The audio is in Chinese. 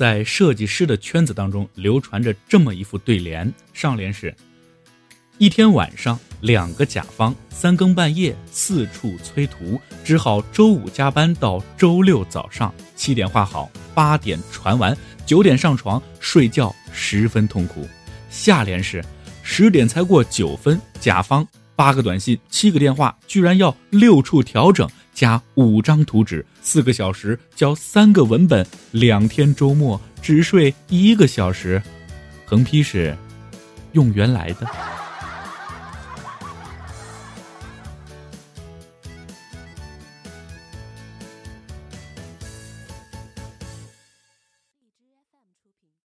在设计师的圈子当中流传着这么一副对联，上联是：一天晚上，两个甲方三更半夜四处催图，只好周五加班到周六早上七点画好，八点传完，九点上床睡觉，十分痛苦。下联是：十点才过九分，甲方八个短信，七个电话，居然要六处调整。加五张图纸，四个小时交三个文本，两天周末只睡一个小时。横批是“用原来的”。